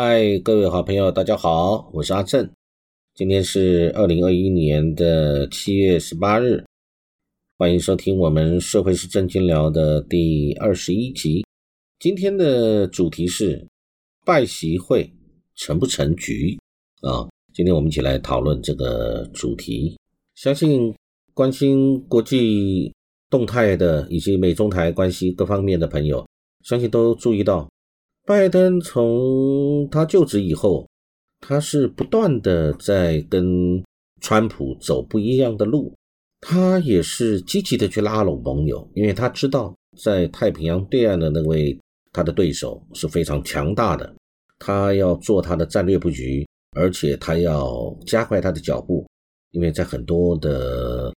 嗨，各位好朋友，大家好，我是阿正。今天是二零二一年的七月十八日，欢迎收听我们社会是正经聊的第二十一集。今天的主题是拜习会成不成局啊？今天我们一起来讨论这个主题。相信关心国际动态的以及美中台关系各方面的朋友，相信都注意到。拜登从他就职以后，他是不断的在跟川普走不一样的路，他也是积极的去拉拢盟友，因为他知道在太平洋对岸的那位他的对手是非常强大的，他要做他的战略布局，而且他要加快他的脚步，因为在很多的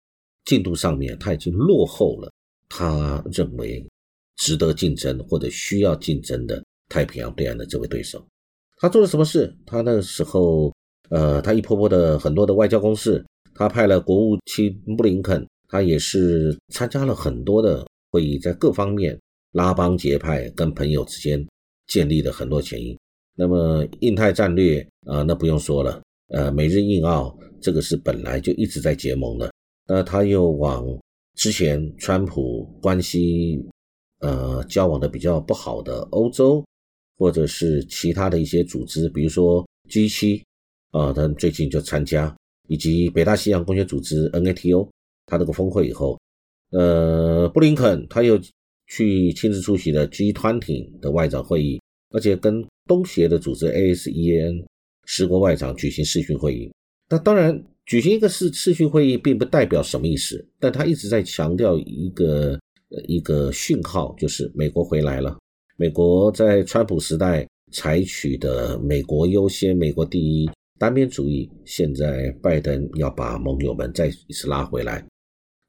进度上面他已经落后了，他认为值得竞争或者需要竞争的。太平洋对岸的这位对手，他做了什么事？他那个时候，呃，他一波波的很多的外交攻势，他派了国务卿布林肯，他也是参加了很多的会议，在各方面拉帮结派，跟朋友之间建立了很多权益。那么印太战略啊，那不用说了，呃，美日印澳这个是本来就一直在结盟的，那他又往之前川普关系呃交往的比较不好的欧洲。或者是其他的一些组织，比如说 G7 啊，他最近就参加，以及北大西洋公约组织 NATO，他这个峰会以后，呃，布林肯他又去亲自出席了 G20 的外长会议，而且跟东协的组织 ASEAN 十国外长举行视讯会议。那当然，举行一个视视讯会议并不代表什么意思，但他一直在强调一个一个讯号，就是美国回来了。美国在川普时代采取的“美国优先、美国第一”单边主义，现在拜登要把盟友们再一次拉回来。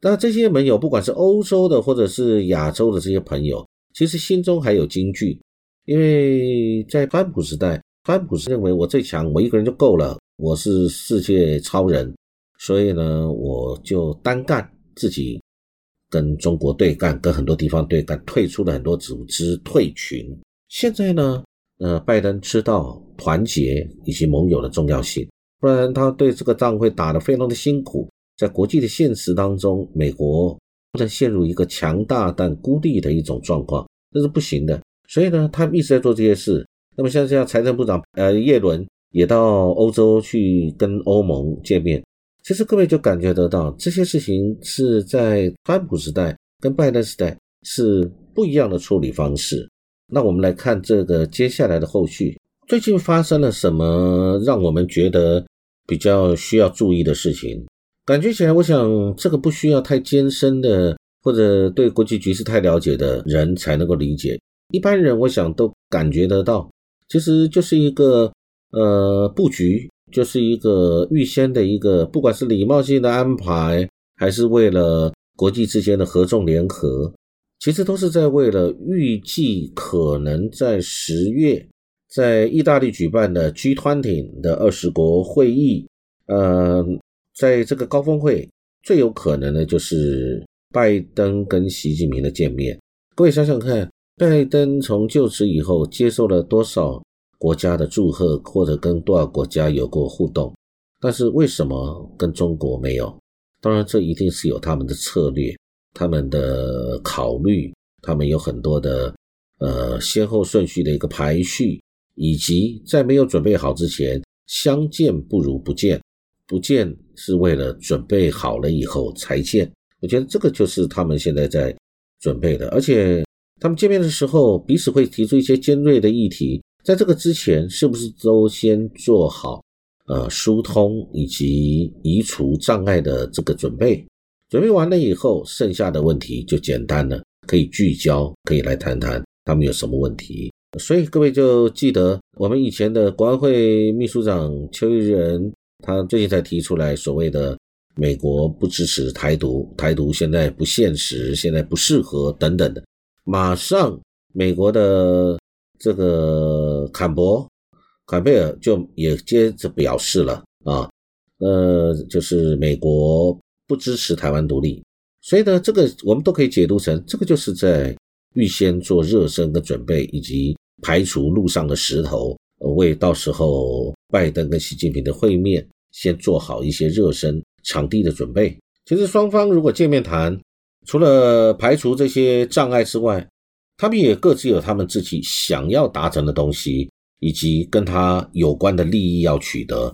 那这些盟友，不管是欧洲的或者是亚洲的这些朋友，其实心中还有惊惧，因为在川普时代，川普是认为我最强，我一个人就够了，我是世界超人，所以呢，我就单干自己。跟中国对干，跟很多地方对干，退出了很多组织，退群。现在呢，呃，拜登知道团结以及盟友的重要性，不然他对这个仗会打得非常的辛苦。在国际的现实当中，美国不能陷入一个强大但孤立的一种状况，这是不行的。所以呢，他一直在做这些事。那么像这样，财政部长呃耶伦也到欧洲去跟欧盟见面。其实各位就感觉得到，这些事情是在川普时代跟拜登时代是不一样的处理方式。那我们来看这个接下来的后续，最近发生了什么让我们觉得比较需要注意的事情？感觉起来，我想这个不需要太艰深的或者对国际局势太了解的人才能够理解，一般人我想都感觉得到，其实就是一个呃布局。就是一个预先的一个，不管是礼貌性的安排，还是为了国际之间的合纵联合，其实都是在为了预计可能在十月在意大利举办的 G20 的二十国会议，呃，在这个高峰会最有可能的就是拜登跟习近平的见面。各位想想看，拜登从就职以后接受了多少？国家的祝贺，或者跟多少国家有过互动，但是为什么跟中国没有？当然，这一定是有他们的策略、他们的考虑，他们有很多的呃先后顺序的一个排序，以及在没有准备好之前，相见不如不见，不见是为了准备好了以后才见。我觉得这个就是他们现在在准备的，而且他们见面的时候，彼此会提出一些尖锐的议题。在这个之前，是不是都先做好呃疏通以及移除障碍的这个准备？准备完了以后，剩下的问题就简单了，可以聚焦，可以来谈谈他们有什么问题。所以各位就记得，我们以前的国安会秘书长邱毅仁，他最近才提出来所谓的美国不支持台独，台独现在不现实，现在不适合等等的，马上美国的。这个坎博、坎贝尔就也接着表示了啊，呃，就是美国不支持台湾独立，所以呢，这个我们都可以解读成，这个就是在预先做热身的准备，以及排除路上的石头，为到时候拜登跟习近平的会面先做好一些热身场地的准备。其实双方如果见面谈，除了排除这些障碍之外，他们也各自有他们自己想要达成的东西，以及跟他有关的利益要取得。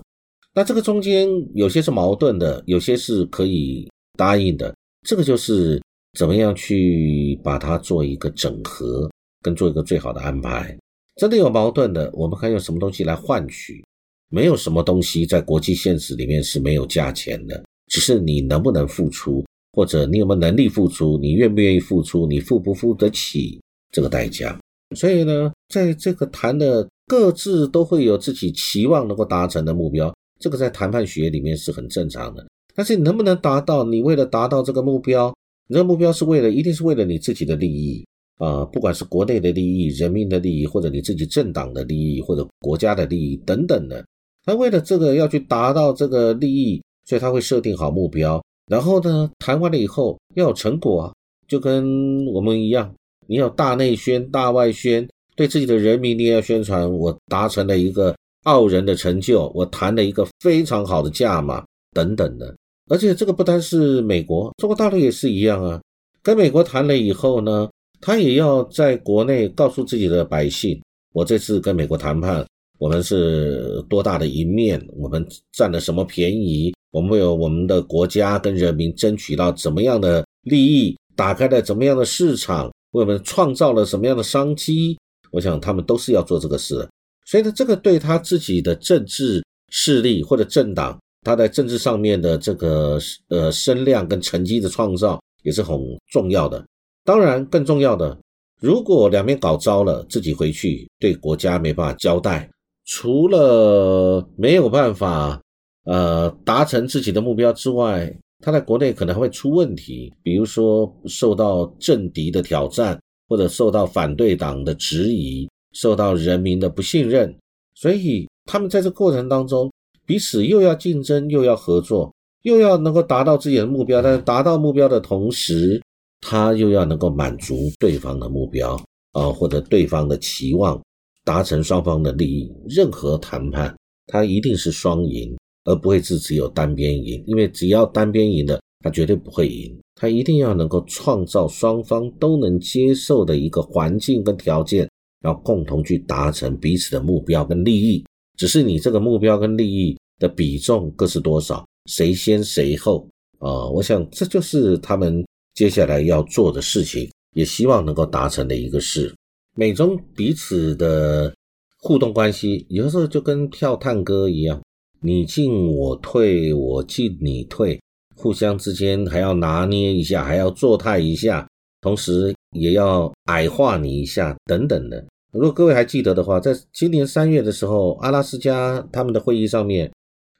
那这个中间有些是矛盾的，有些是可以答应的。这个就是怎么样去把它做一个整合，跟做一个最好的安排。真的有矛盾的，我们看用什么东西来换取？没有什么东西在国际现实里面是没有价钱的，只是你能不能付出，或者你有没有能力付出，你愿不愿意付出，你付不付得起这个代价？所以呢，在这个谈的各自都会有自己期望能够达成的目标，这个在谈判学里面是很正常的。但是你能不能达到？你为了达到这个目标，你这个目标是为了，一定是为了你自己的利益。啊，不管是国内的利益、人民的利益，或者你自己政党的利益，或者国家的利益等等的，他为了这个要去达到这个利益，所以他会设定好目标，然后呢，谈完了以后要有成果啊，就跟我们一样，你要大内宣、大外宣，对自己的人民你也要宣传，我达成了一个傲人的成就，我谈了一个非常好的价码等等的，而且这个不单是美国，中国大陆也是一样啊，跟美国谈了以后呢。他也要在国内告诉自己的百姓，我这次跟美国谈判，我们是多大的一面，我们占了什么便宜，我们为我们的国家跟人民争取到怎么样的利益，打开了怎么样的市场，为我们创造了什么样的商机。我想他们都是要做这个事，所以呢，这个对他自己的政治势力或者政党，他在政治上面的这个呃声量跟成绩的创造也是很重要的。当然，更重要的，如果两边搞糟了，自己回去对国家没办法交代，除了没有办法，呃，达成自己的目标之外，他在国内可能还会出问题，比如说受到政敌的挑战，或者受到反对党的质疑，受到人民的不信任，所以他们在这过程当中，彼此又要竞争，又要合作，又要能够达到自己的目标，但是达到目标的同时。他又要能够满足对方的目标啊，或者对方的期望，达成双方的利益。任何谈判，他一定是双赢，而不会是只有单边赢。因为只要单边赢的，他绝对不会赢。他一定要能够创造双方都能接受的一个环境跟条件，要共同去达成彼此的目标跟利益。只是你这个目标跟利益的比重各是多少，谁先谁后啊？我想这就是他们。接下来要做的事情，也希望能够达成的一个事。美中彼此的互动关系，有的时候就跟跳探戈一样，你进我退，我进你退，互相之间还要拿捏一下，还要做态一下，同时也要矮化你一下，等等的。如果各位还记得的话，在今年三月的时候，阿拉斯加他们的会议上面，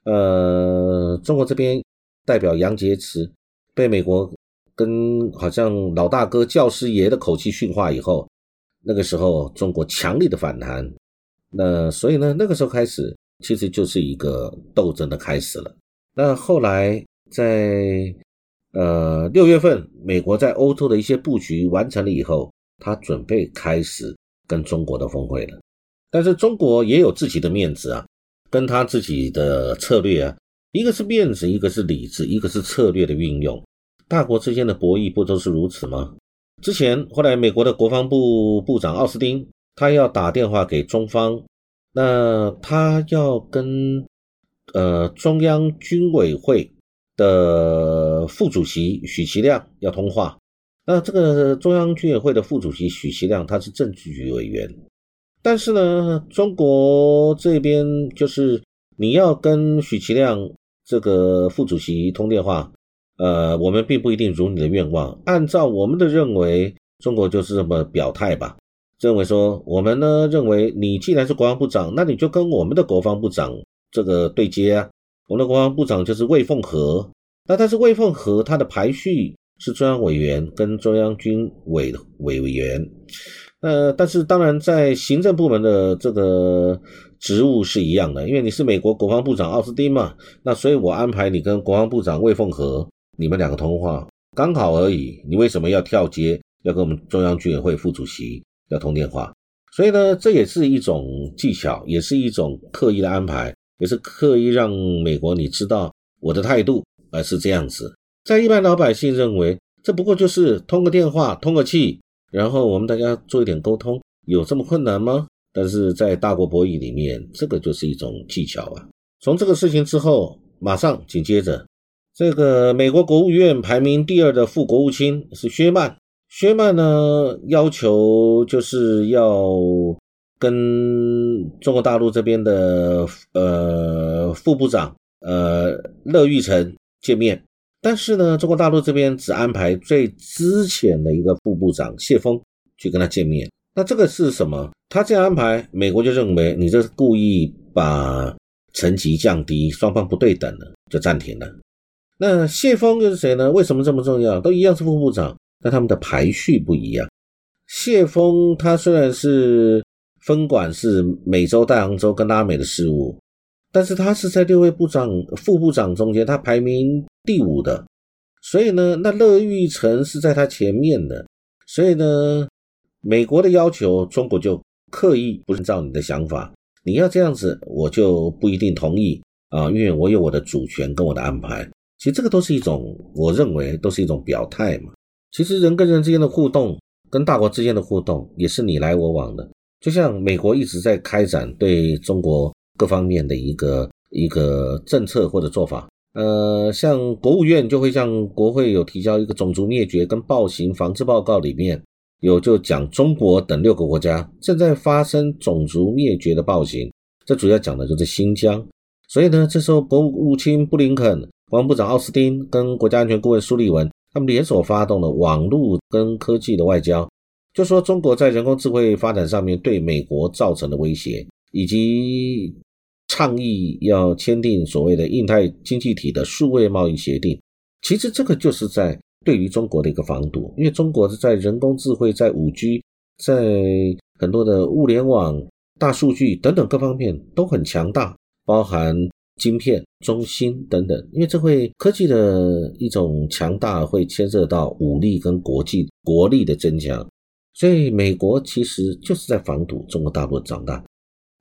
呃，中国这边代表杨洁篪被美国。跟好像老大哥教师爷的口气训话以后，那个时候中国强力的反弹，那所以呢，那个时候开始其实就是一个斗争的开始了。那后来在呃六月份，美国在欧洲的一些布局完成了以后，他准备开始跟中国的峰会了。但是中国也有自己的面子啊，跟他自己的策略啊，一个是面子，一个是理智，一个是策略的运用。大国之间的博弈不都是如此吗？之前后来美国的国防部部长奥斯汀，他要打电话给中方，那他要跟呃中央军委会的副主席许其亮要通话。那这个中央军委会的副主席许其亮他是政治局委员，但是呢，中国这边就是你要跟许其亮这个副主席通电话。呃，我们并不一定如你的愿望。按照我们的认为，中国就是这么表态吧。认为说，我们呢认为，你既然是国防部长，那你就跟我们的国防部长这个对接啊。我们的国防部长就是魏凤和，那但是魏凤和他的排序是中央委员跟中央军委委委员。呃，但是当然在行政部门的这个职务是一样的，因为你是美国国防部长奥斯汀嘛，那所以我安排你跟国防部长魏凤和。你们两个通话刚好而已，你为什么要跳接，要跟我们中央军委会副主席要通电话？所以呢，这也是一种技巧，也是一种刻意的安排，也是刻意让美国你知道我的态度，而是这样子。在一般老百姓认为，这不过就是通个电话、通个气，然后我们大家做一点沟通，有这么困难吗？但是在大国博弈里面，这个就是一种技巧啊。从这个事情之后，马上紧接着，这个美国国务院排名第二的副国务卿是薛曼。薛曼呢要求就是要跟中国大陆这边的呃副部长呃乐玉成见面，但是呢，中国大陆这边只安排最之前的一个副部长谢峰去跟他见面。那这个是什么？他这样安排，美国就认为你这是故意把层级降低，双方不对等了，就暂停了。那谢峰又是谁呢？为什么这么重要？都一样是副部长，那他们的排序不一样。谢峰他虽然是分管是美洲、大洋洲跟拉美的事务，但是他是在六位部长、副部长中间，他排名第五的。所以呢，那乐玉成是在他前面的。所以呢。美国的要求，中国就刻意不是照你的想法，你要这样子，我就不一定同意啊，因为我有我的主权跟我的安排。其实这个都是一种，我认为都是一种表态嘛。其实人跟人之间的互动，跟大国之间的互动，也是你来我往的。就像美国一直在开展对中国各方面的一个一个政策或者做法，呃，像国务院就会向国会有提交一个种族灭绝跟暴行防治报告里面。有就讲中国等六个国家正在发生种族灭绝的暴行，这主要讲的就是新疆。所以呢，这时候国务卿布林肯、国防部长奥斯汀跟国家安全顾问苏利文，他们联手发动了网络跟科技的外交，就说中国在人工智慧发展上面对美国造成的威胁，以及倡议要签订所谓的印太经济体的数位贸易协定。其实这个就是在。对于中国的一个防堵，因为中国是在人工智慧、在五 G、在很多的物联网、大数据等等各方面都很强大，包含晶片、中芯等等。因为这会科技的一种强大，会牵涉到武力跟国际国力的增强，所以美国其实就是在防堵中国大陆长大。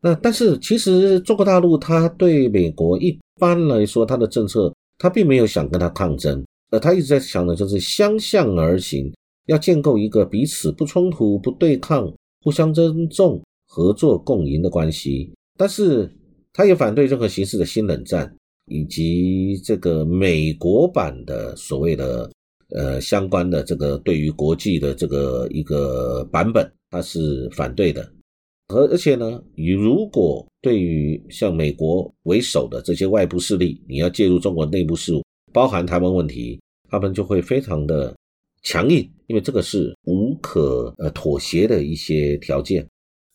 那但是其实中国大陆它对美国一般来说，它的政策它并没有想跟它抗争。呃，他一直在想的就是相向而行，要建构一个彼此不冲突、不对抗、互相尊重、合作共赢的关系。但是，他也反对任何形式的新冷战，以及这个美国版的所谓的呃相关的这个对于国际的这个一个版本，他是反对的。而而且呢，你如果对于像美国为首的这些外部势力，你要介入中国内部事务。包含台湾问题，他们就会非常的强硬，因为这个是无可呃妥协的一些条件。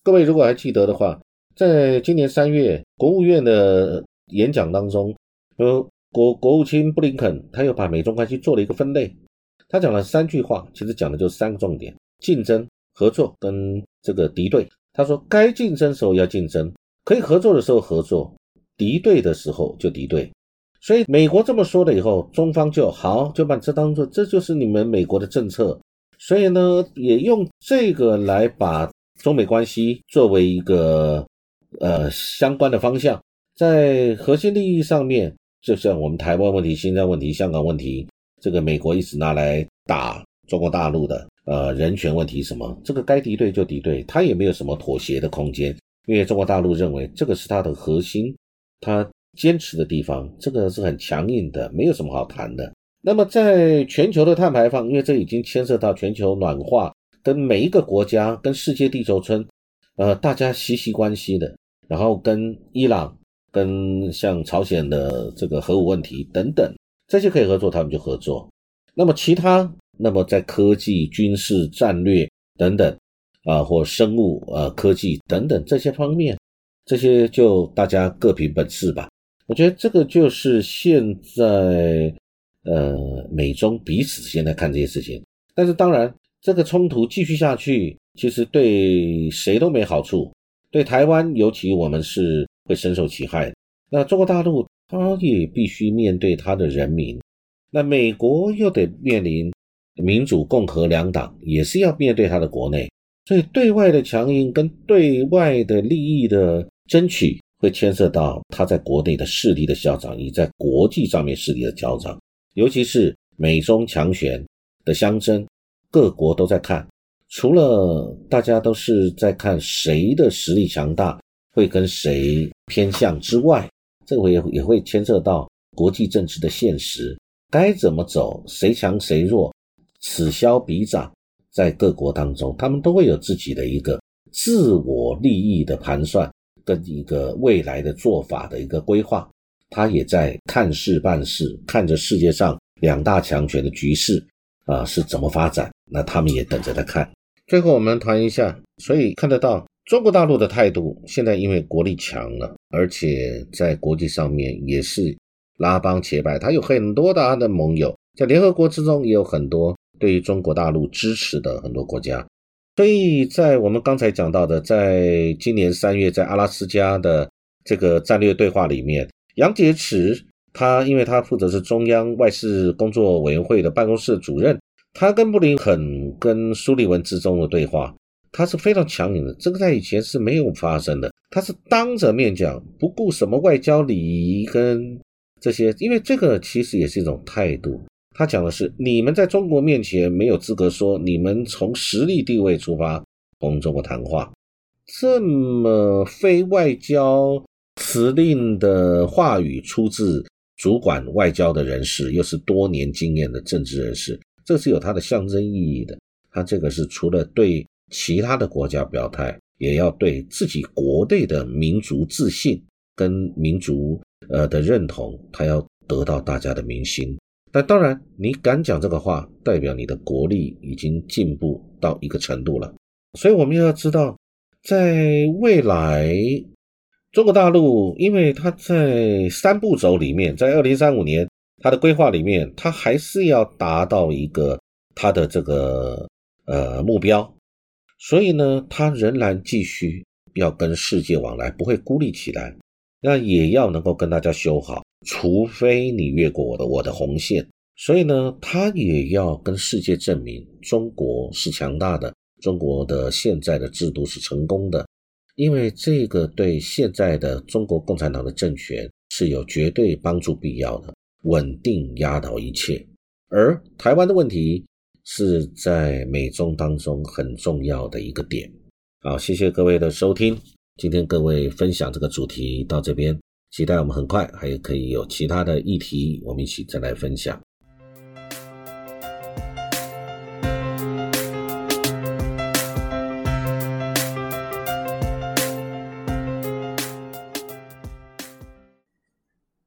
各位如果还记得的话，在今年三月国务院的演讲当中，呃，国国务卿布林肯他又把美中关系做了一个分类，他讲了三句话，其实讲的就是三个重点：竞争、合作跟这个敌对。他说，该竞争时候要竞争，可以合作的时候合作，敌对的时候就敌对。所以美国这么说了以后，中方就好就把这当做这就是你们美国的政策，所以呢，也用这个来把中美关系作为一个呃相关的方向，在核心利益上面，就像我们台湾问题、新疆问题、香港问题，这个美国一直拿来打中国大陆的呃人权问题什么，这个该敌对就敌对，他也没有什么妥协的空间，因为中国大陆认为这个是它的核心，它。坚持的地方，这个是很强硬的，没有什么好谈的。那么，在全球的碳排放，因为这已经牵涉到全球暖化，跟每一个国家、跟世界地球村，呃，大家息息关系的。然后跟伊朗、跟像朝鲜的这个核武问题等等，这些可以合作，他们就合作。那么其他，那么在科技、军事、战略等等，啊，或生物、呃，科技等等这些方面，这些就大家各凭本事吧。我觉得这个就是现在，呃，美中彼此现在看这些事情，但是当然，这个冲突继续下去，其实对谁都没好处，对台湾尤其我们是会深受其害。那中国大陆他也必须面对他的人民，那美国又得面临民主共和两党，也是要面对他的国内。所以对外的强硬跟对外的利益的争取，会牵涉到他在国内的势力的嚣张，以在国际上面势力的嚣张，尤其是美中强权的相争，各国都在看。除了大家都是在看谁的实力强大，会跟谁偏向之外，这个也也会牵涉到国际政治的现实，该怎么走，谁强谁弱，此消彼长，在各国当中，他们都会有自己的一个自我利益的盘算，跟一个未来的做法的一个规划，他也在看事办事，看着世界上两大强权的局势啊是怎么发展，那他们也等着在看。最后我们谈一下，所以看得到中国大陆的态度，现在因为国力强了，而且在国际上面也是拉帮结派，他有很多的他的盟友，在联合国之中也有很多对于中国大陆支持的很多国家。所以在我们刚才讲到的，在今年三月在阿拉斯加的这个战略对话里面，杨洁篪他因为他负责是中央外事工作委员会的办公室主任。他跟布林肯、跟苏利文之中的对话，他是非常强硬的，这个在以前是没有发生的。他是当着面讲，不顾什么外交礼仪跟这些，因为这个其实也是一种态度。他讲的是，你们在中国面前没有资格说你们从实力地位出发同中国谈话，这么非外交辞令的话语出自主管外交的人士，又是多年经验的政治人士。这是有它的象征意义的，它这个是除了对其他的国家表态，也要对自己国内的民族自信跟民族呃的认同，它要得到大家的民心。那当然，你敢讲这个话，代表你的国力已经进步到一个程度了。所以我们要知道，在未来，中国大陆，因为它在三步走里面，在二零三五年。他的规划里面，他还是要达到一个他的这个呃目标，所以呢，他仍然继续要跟世界往来，不会孤立起来，那也要能够跟大家修好，除非你越过我的我的红线，所以呢，他也要跟世界证明中国是强大的，中国的现在的制度是成功的，因为这个对现在的中国共产党的政权是有绝对帮助必要的。稳定压倒一切，而台湾的问题是在美中当中很重要的一个点。好，谢谢各位的收听，今天各位分享这个主题到这边，期待我们很快还可以有其他的议题，我们一起再来分享。